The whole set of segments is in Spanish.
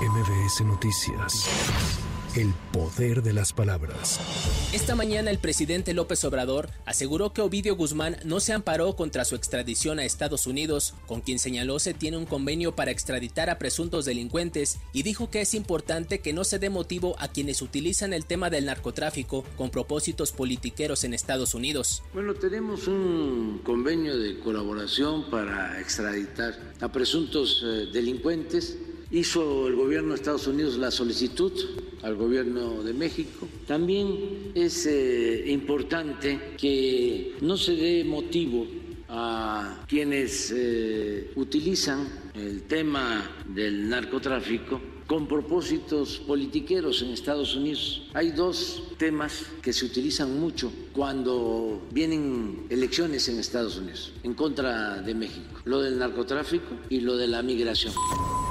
MBS Noticias. El poder de las palabras. Esta mañana el presidente López Obrador aseguró que Ovidio Guzmán no se amparó contra su extradición a Estados Unidos, con quien señaló se tiene un convenio para extraditar a presuntos delincuentes y dijo que es importante que no se dé motivo a quienes utilizan el tema del narcotráfico con propósitos politiqueros en Estados Unidos. Bueno, tenemos un convenio de colaboración para extraditar a presuntos eh, delincuentes hizo el gobierno de Estados Unidos la solicitud al gobierno de México. También es eh, importante que no se dé motivo a quienes eh, utilizan el tema del narcotráfico con propósitos politiqueros en Estados Unidos. Hay dos temas que se utilizan mucho cuando vienen elecciones en Estados Unidos en contra de México, lo del narcotráfico y lo de la migración.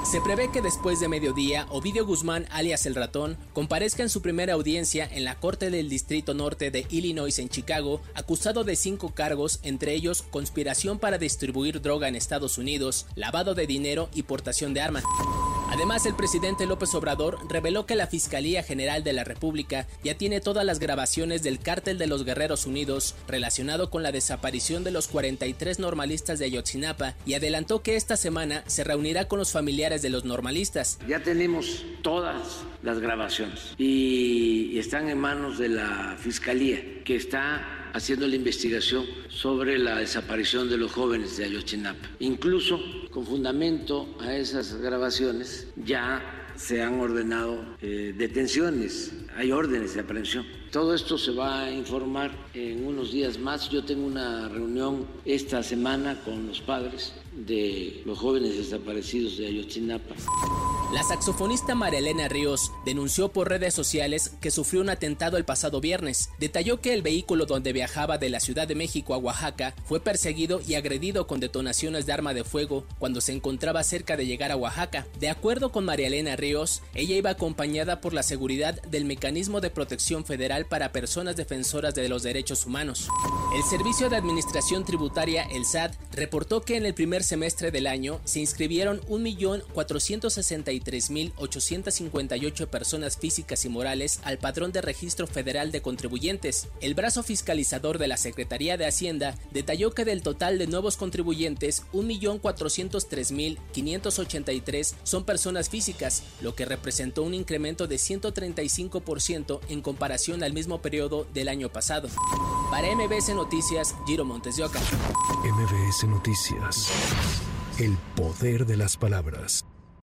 Se prevé que después de mediodía, Ovidio Guzmán, alias el ratón, comparezca en su primera audiencia en la Corte del Distrito Norte de Illinois en Chicago, acusado de cinco cargos, entre ellos conspiración para distribuir droga en Estados Unidos, lavado de dinero y portación de armas. Además, el presidente López Obrador reveló que la Fiscalía General de la República ya tiene todas las grabaciones del cártel de los Guerreros Unidos relacionado con la desaparición de los 43 normalistas de Ayotzinapa y adelantó que esta semana se reunirá con los familiares de los normalistas. Ya tenemos todas las grabaciones y están en manos de la Fiscalía que está haciendo la investigación sobre la desaparición de los jóvenes de Ayotzinapa. Incluso con fundamento a esas grabaciones ya se han ordenado eh, detenciones, hay órdenes de aprehensión. Todo esto se va a informar en unos días más. Yo tengo una reunión esta semana con los padres de los jóvenes desaparecidos de Ayotzinapa. La saxofonista María Elena Ríos denunció por redes sociales que sufrió un atentado el pasado viernes. Detalló que el vehículo donde viajaba de la Ciudad de México a Oaxaca fue perseguido y agredido con detonaciones de arma de fuego cuando se encontraba cerca de llegar a Oaxaca. De acuerdo con María Elena Ríos, ella iba acompañada por la seguridad del Mecanismo de Protección Federal para Personas Defensoras de los Derechos Humanos. El Servicio de Administración Tributaria, el SAT, reportó que en el primer semestre del año se inscribieron 1.463.858 personas físicas y morales al padrón de registro federal de contribuyentes. El brazo fiscalizador de la Secretaría de Hacienda detalló que del total de nuevos contribuyentes, 1.403.583 son personas físicas, lo que representó un incremento de 135% en comparación al mismo periodo del año pasado. Para MBS Noticias, Giro Montes de Oca. MBS Noticias. El poder de las palabras.